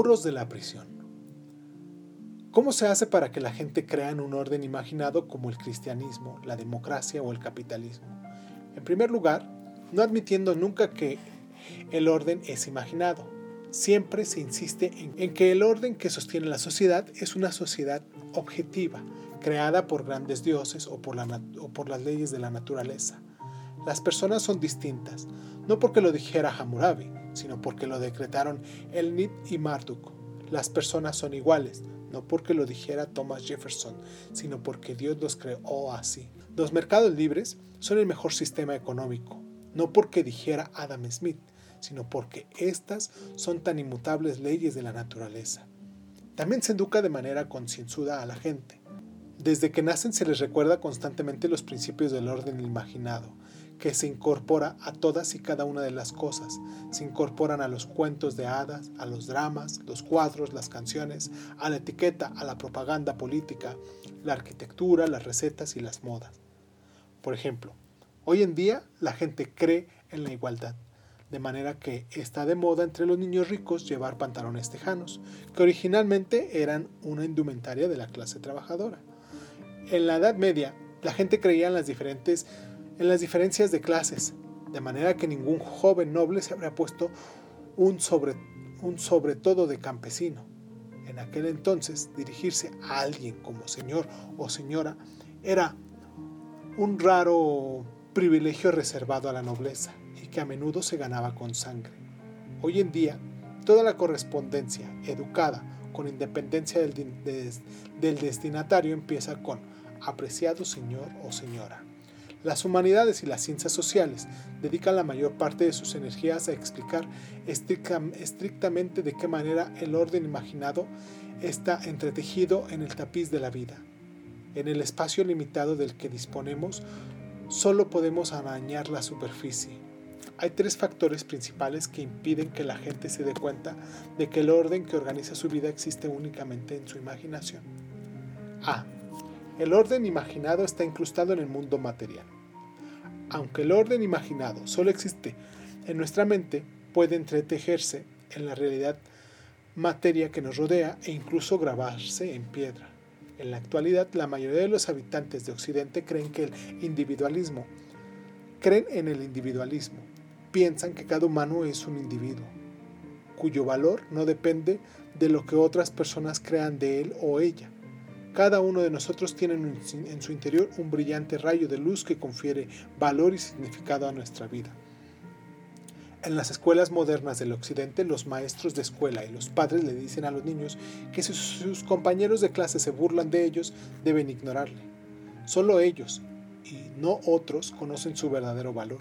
Muros de la prisión. ¿Cómo se hace para que la gente crea en un orden imaginado como el cristianismo, la democracia o el capitalismo? En primer lugar, no admitiendo nunca que el orden es imaginado. Siempre se insiste en, que el orden que sostiene la sociedad es una sociedad objetiva, creada por grandes dioses o por, o por las leyes de la naturaleza. Las personas son distintas, no porque lo dijera Hammurabi, sino porque lo decretaron Elnit y Marduk. Las personas son iguales, no porque lo dijera Thomas Jefferson, sino porque Dios los creó así. Los mercados libres son el mejor sistema económico, no porque dijera Adam Smith, sino porque estas son tan inmutables leyes de la naturaleza. También se educa de manera concienzuda a la gente. Desde que nacen se les recuerda constantemente los principios del orden imaginado, que se incorpora a todas y cada una de las cosas. Se incorporan a los cuentos de hadas, a los dramas, los cuadros, las canciones, a la etiqueta, a la propaganda política, la arquitectura, las recetas y las modas. Por ejemplo, hoy en día la gente cree en la igualdad, de manera que está de moda entre los niños ricos llevar pantalones tejanos, que originalmente eran una indumentaria de la clase trabajadora. En la Edad Media, la gente creía en las diferentes en las diferencias de clases, de manera que ningún joven noble se habría puesto un sobre, un sobre todo de campesino. En aquel entonces, dirigirse a alguien como señor o señora era un raro privilegio reservado a la nobleza y que a menudo se ganaba con sangre. Hoy en día, toda la correspondencia educada con independencia del, del destinatario empieza con apreciado señor o señora. Las humanidades y las ciencias sociales dedican la mayor parte de sus energías a explicar estrictamente de qué manera el orden imaginado está entretejido en el tapiz de la vida. En el espacio limitado del que disponemos, solo podemos arañar la superficie. Hay tres factores principales que impiden que la gente se dé cuenta de que el orden que organiza su vida existe únicamente en su imaginación. A. El orden imaginado está incrustado en el mundo material. Aunque el orden imaginado solo existe en nuestra mente, puede entretejerse en la realidad materia que nos rodea e incluso grabarse en piedra. En la actualidad, la mayoría de los habitantes de Occidente creen que el individualismo, creen en el individualismo, piensan que cada humano es un individuo, cuyo valor no depende de lo que otras personas crean de él o ella. Cada uno de nosotros tiene en su interior un brillante rayo de luz que confiere valor y significado a nuestra vida. En las escuelas modernas del occidente, los maestros de escuela y los padres le dicen a los niños que si sus compañeros de clase se burlan de ellos, deben ignorarle. Solo ellos, y no otros, conocen su verdadero valor.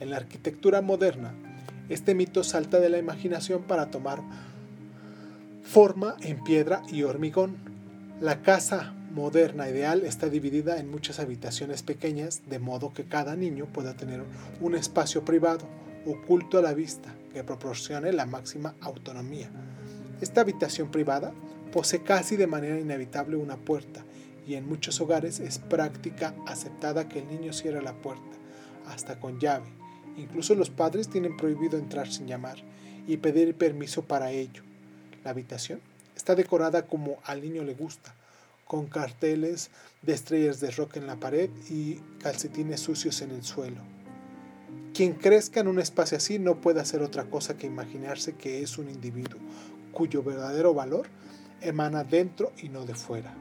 En la arquitectura moderna, este mito salta de la imaginación para tomar forma en piedra y hormigón. La casa moderna ideal está dividida en muchas habitaciones pequeñas, de modo que cada niño pueda tener un espacio privado, oculto a la vista, que proporcione la máxima autonomía. Esta habitación privada posee casi de manera inevitable una puerta, y en muchos hogares es práctica aceptada que el niño cierre la puerta, hasta con llave. Incluso los padres tienen prohibido entrar sin llamar y pedir permiso para ello. La habitación Está decorada como al niño le gusta, con carteles de estrellas de rock en la pared y calcetines sucios en el suelo. Quien crezca en un espacio así no puede hacer otra cosa que imaginarse que es un individuo cuyo verdadero valor emana dentro y no de fuera.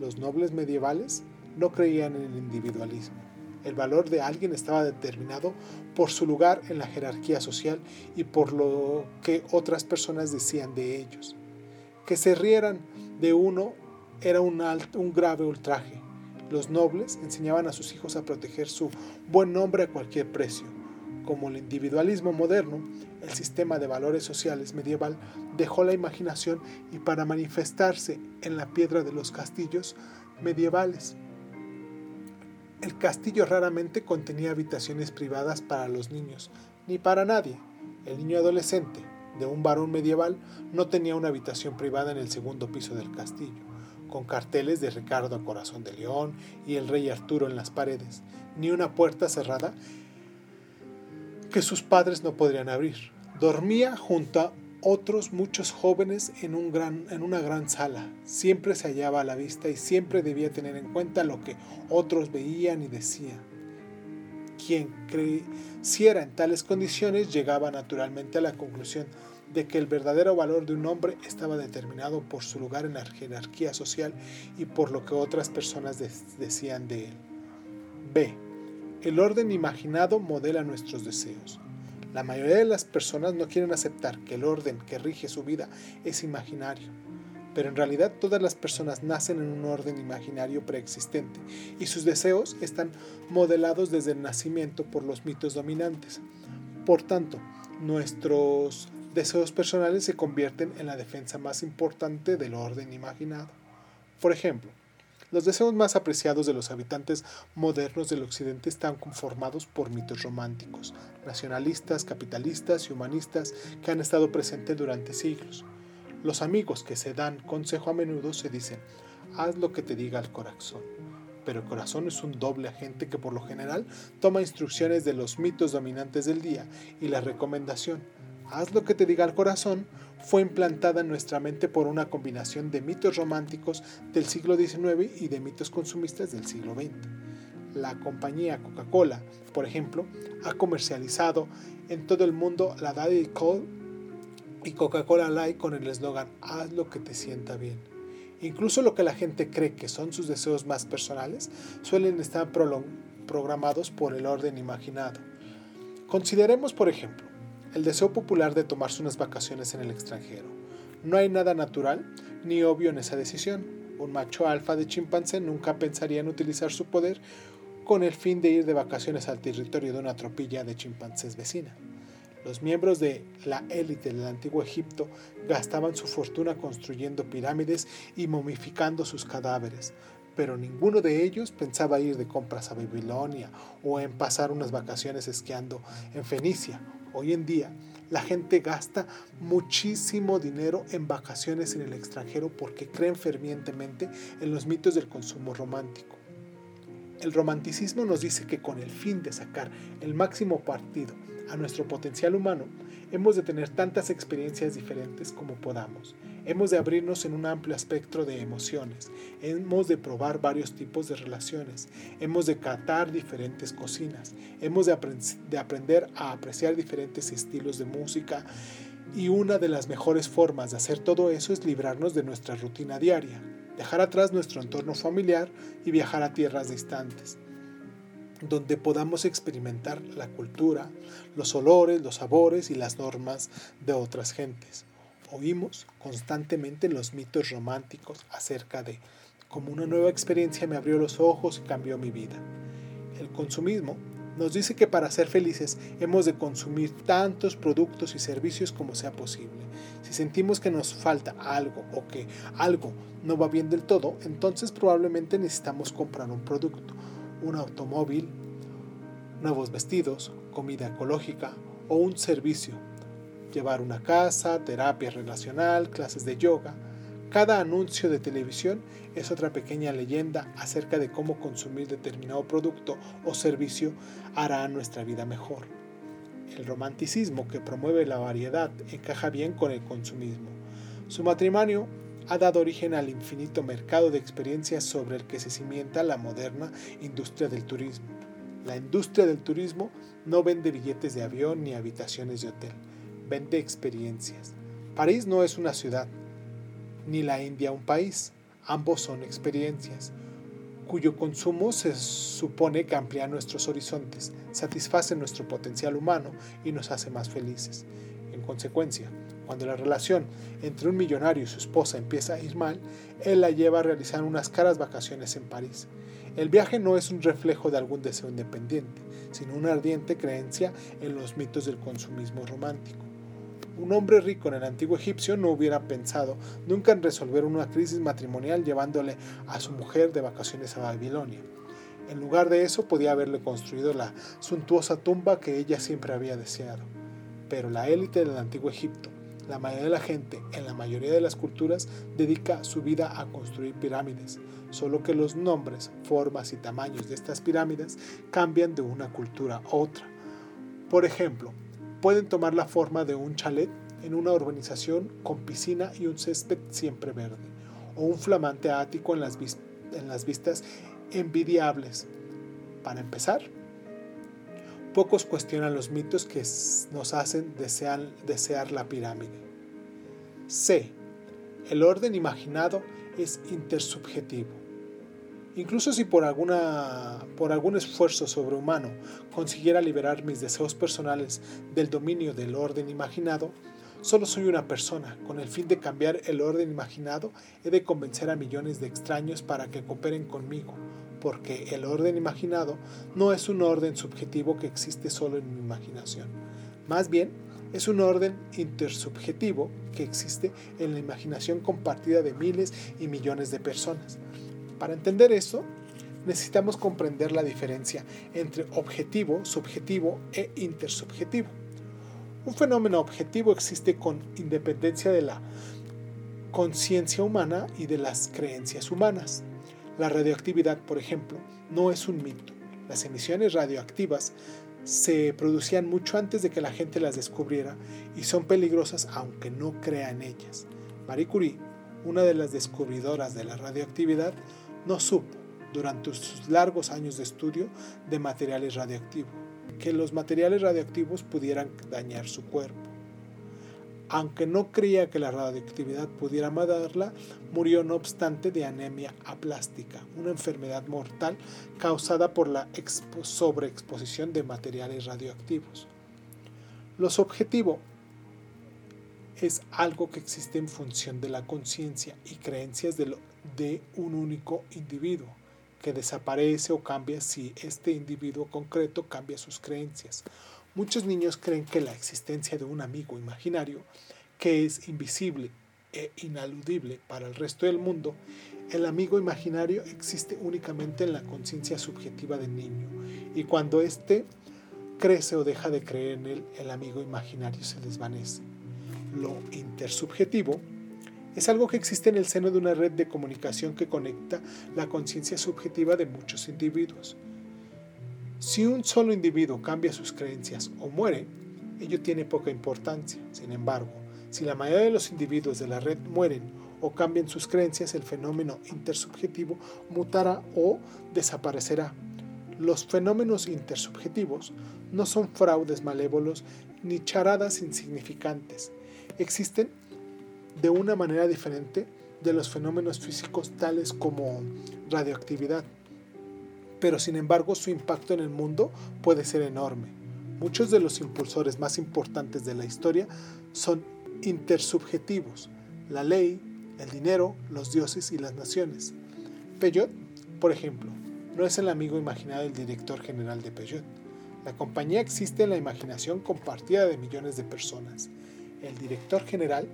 Los nobles medievales no creían en el individualismo. El valor de alguien estaba determinado por su lugar en la jerarquía social y por lo que otras personas decían de ellos. Que se rieran de uno era un, un grave ultraje. Los nobles enseñaban a sus hijos a proteger su buen nombre a cualquier precio. Como el individualismo moderno, el sistema de valores sociales medieval dejó la imaginación y para manifestarse en la piedra de los castillos medievales. El castillo raramente contenía habitaciones privadas para los niños, ni para nadie. El niño adolescente, de un varón medieval no tenía una habitación privada en el segundo piso del castillo, con carteles de Ricardo a Corazón de León y el rey Arturo en las paredes, ni una puerta cerrada que sus padres no podrían abrir. Dormía junto otros muchos jóvenes en, un gran, en una gran sala. Siempre se hallaba a la vista y siempre debía tener en cuenta lo que otros veían y decían. Quien creciera en tales condiciones llegaba naturalmente a la conclusión de que el verdadero valor de un hombre estaba determinado por su lugar en la jerarquía social y por lo que otras personas decían de él. B. El orden imaginado modela nuestros deseos. La mayoría de las personas no quieren aceptar que el orden que rige su vida es imaginario, pero en realidad todas las personas nacen en un orden imaginario preexistente y sus deseos están modelados desde el nacimiento por los mitos dominantes. Por tanto, nuestros deseos personales se convierten en la defensa más importante del orden imaginado. Por ejemplo, los deseos más apreciados de los habitantes modernos del Occidente están conformados por mitos románticos, nacionalistas, capitalistas y humanistas que han estado presentes durante siglos. Los amigos que se dan consejo a menudo se dicen, haz lo que te diga el corazón. Pero el corazón es un doble agente que por lo general toma instrucciones de los mitos dominantes del día y la recomendación, haz lo que te diga el corazón, fue implantada en nuestra mente por una combinación de mitos románticos del siglo XIX y de mitos consumistas del siglo XX. La compañía Coca-Cola, por ejemplo, ha comercializado en todo el mundo la Daddy Coke y Coca-Cola Light con el eslogan Haz lo que te sienta bien. Incluso lo que la gente cree que son sus deseos más personales suelen estar programados por el orden imaginado. Consideremos, por ejemplo, el deseo popular de tomarse unas vacaciones en el extranjero. No hay nada natural ni obvio en esa decisión. Un macho alfa de chimpancé nunca pensaría en utilizar su poder con el fin de ir de vacaciones al territorio de una tropilla de chimpancés vecina. Los miembros de la élite del antiguo Egipto gastaban su fortuna construyendo pirámides y momificando sus cadáveres, pero ninguno de ellos pensaba ir de compras a Babilonia o en pasar unas vacaciones esquiando en Fenicia Hoy en día la gente gasta muchísimo dinero en vacaciones en el extranjero porque creen fervientemente en los mitos del consumo romántico. El romanticismo nos dice que con el fin de sacar el máximo partido a nuestro potencial humano, hemos de tener tantas experiencias diferentes como podamos. Hemos de abrirnos en un amplio espectro de emociones. Hemos de probar varios tipos de relaciones. Hemos de catar diferentes cocinas. Hemos de, de aprender a apreciar diferentes estilos de música. Y una de las mejores formas de hacer todo eso es librarnos de nuestra rutina diaria, dejar atrás nuestro entorno familiar y viajar a tierras distantes donde podamos experimentar la cultura, los olores, los sabores y las normas de otras gentes. Oímos constantemente los mitos románticos acerca de cómo una nueva experiencia me abrió los ojos y cambió mi vida. El consumismo nos dice que para ser felices hemos de consumir tantos productos y servicios como sea posible. Si sentimos que nos falta algo o que algo no va bien del todo, entonces probablemente necesitamos comprar un producto un automóvil, nuevos vestidos, comida ecológica o un servicio. Llevar una casa, terapia relacional, clases de yoga. Cada anuncio de televisión es otra pequeña leyenda acerca de cómo consumir determinado producto o servicio hará nuestra vida mejor. El romanticismo que promueve la variedad encaja bien con el consumismo. Su matrimonio ha dado origen al infinito mercado de experiencias sobre el que se cimienta la moderna industria del turismo. La industria del turismo no vende billetes de avión ni habitaciones de hotel, vende experiencias. París no es una ciudad, ni la India un país, ambos son experiencias, cuyo consumo se supone que amplía nuestros horizontes, satisface nuestro potencial humano y nos hace más felices. En consecuencia, cuando la relación entre un millonario y su esposa empieza a ir mal, él la lleva a realizar unas caras vacaciones en París. El viaje no es un reflejo de algún deseo independiente, sino una ardiente creencia en los mitos del consumismo romántico. Un hombre rico en el antiguo egipcio no hubiera pensado nunca en resolver una crisis matrimonial llevándole a su mujer de vacaciones a Babilonia. En lugar de eso podía haberle construido la suntuosa tumba que ella siempre había deseado. Pero la élite del antiguo Egipto, la mayoría de la gente en la mayoría de las culturas dedica su vida a construir pirámides, solo que los nombres, formas y tamaños de estas pirámides cambian de una cultura a otra. Por ejemplo, pueden tomar la forma de un chalet en una urbanización con piscina y un césped siempre verde, o un flamante ático en las, en las vistas envidiables. Para empezar, pocos cuestionan los mitos que nos hacen desear, desear la pirámide. C. El orden imaginado es intersubjetivo. Incluso si por, algún esfuerzo sobrehumano consiguiera liberar mis deseos personales del dominio del orden imaginado, solo soy una persona. Con el fin de cambiar el orden imaginado, he de convencer a millones de extraños para que cooperen conmigo, porque el orden imaginado no es un orden subjetivo que existe solo en mi imaginación. Más bien, es un orden intersubjetivo que existe en la imaginación compartida de miles y millones de personas. Para entender eso, necesitamos comprender la diferencia entre objetivo, subjetivo e intersubjetivo. Un fenómeno objetivo existe con independencia de la conciencia humana y de las creencias humanas. La radioactividad, por ejemplo, no es un mito. Las emisiones radioactivas se producían mucho antes de que la gente las descubriera y son peligrosas aunque no crea en ellas. Marie Curie, una de las descubridoras de la radioactividad, no supo, durante sus largos años de estudio de materiales radioactivos, que los materiales radioactivos pudieran dañar su cuerpo. Aunque no creía que la radioactividad pudiera matarla, murió no obstante de anemia aplástica, una enfermedad mortal causada por la sobreexposición de materiales radioactivos. Los objetivos es algo que existe en función de la conciencia y creencias de, un único individuo, que desaparece o cambia si este individuo concreto cambia sus creencias. Muchos niños creen que la existencia de un amigo imaginario, que es invisible e inaludible para el resto del mundo, el amigo imaginario existe únicamente en la conciencia subjetiva del niño, y cuando éste crece o deja de creer en él, el amigo imaginario se desvanece. Lo intersubjetivo es algo que existe en el seno de una red de comunicación que conecta la conciencia subjetiva de muchos individuos. Si un solo individuo cambia sus creencias o muere, ello tiene poca importancia. Sin embargo, si la mayoría de los individuos de la red mueren o cambian sus creencias, el fenómeno intersubjetivo mutará o desaparecerá. Los fenómenos intersubjetivos no son fraudes malévolos ni charadas insignificantes. Existen de una manera diferente de los fenómenos físicos tales como radioactividad. Pero sin embargo su impacto en el mundo puede ser enorme. Muchos de los impulsores más importantes de la historia son intersubjetivos, la ley, el dinero, los dioses y las naciones. Peugeot, por ejemplo, no es el amigo imaginado del director general de Peugeot. La compañía existe en la imaginación compartida de millones de personas. El director general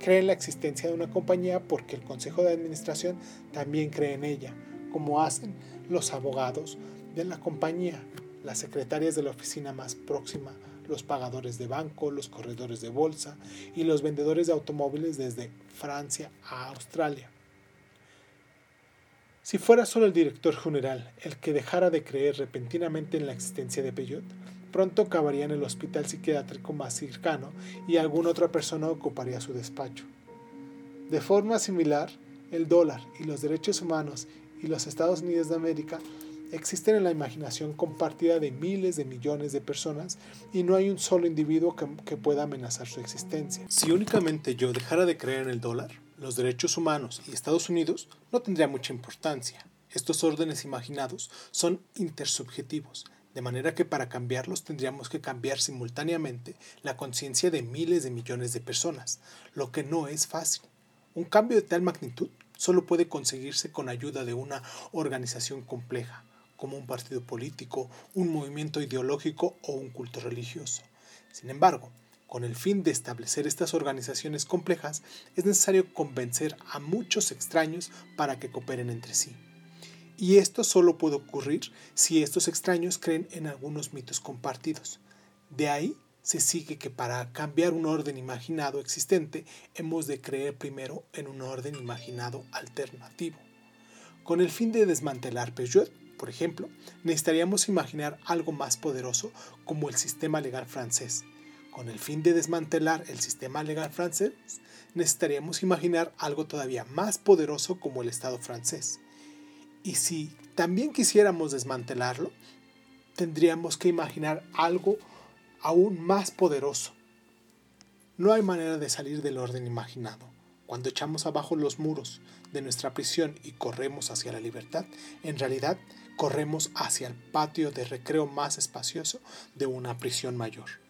cree en la existencia de una compañía porque el Consejo de Administración también cree en ella, como hacen los abogados de la compañía, las secretarias de la oficina más próxima, los pagadores de banco, los corredores de bolsa y los vendedores de automóviles desde Francia a Australia. Si fuera solo el director general el que dejara de creer repentinamente en la existencia de Peugeot, pronto acabaría en el hospital psiquiátrico más cercano y alguna otra persona ocuparía su despacho. De forma similar, el dólar y los derechos humanos y los Estados Unidos de América existen en la imaginación compartida de miles de millones de personas y no hay un solo individuo que, pueda amenazar su existencia. Si únicamente yo dejara de creer en el dólar, los derechos humanos y Estados Unidos no tendría mucha importancia. Estos órdenes imaginados son intersubjetivos, de manera que para cambiarlos tendríamos que cambiar simultáneamente la conciencia de miles de millones de personas, lo que no es fácil. Un cambio de tal magnitud solo puede conseguirse con ayuda de una organización compleja, como un partido político, un movimiento ideológico o un culto religioso. Sin embargo, con el fin de establecer estas organizaciones complejas, es necesario convencer a muchos extraños para que cooperen entre sí. Y esto solo puede ocurrir si estos extraños creen en algunos mitos compartidos. De ahí se sigue que para cambiar un orden imaginado existente hemos de creer primero en un orden imaginado alternativo. Con el fin de desmantelar Peugeot, por ejemplo, necesitaríamos imaginar algo más poderoso como el sistema legal francés, Con el fin de desmantelar el sistema legal francés, necesitaríamos imaginar algo todavía más poderoso como el Estado francés. Y si también quisiéramos desmantelarlo, tendríamos que imaginar algo aún más poderoso. No hay manera de salir del orden imaginado. Cuando echamos abajo los muros de nuestra prisión y corremos hacia la libertad, en realidad corremos hacia el patio de recreo más espacioso de una prisión mayor.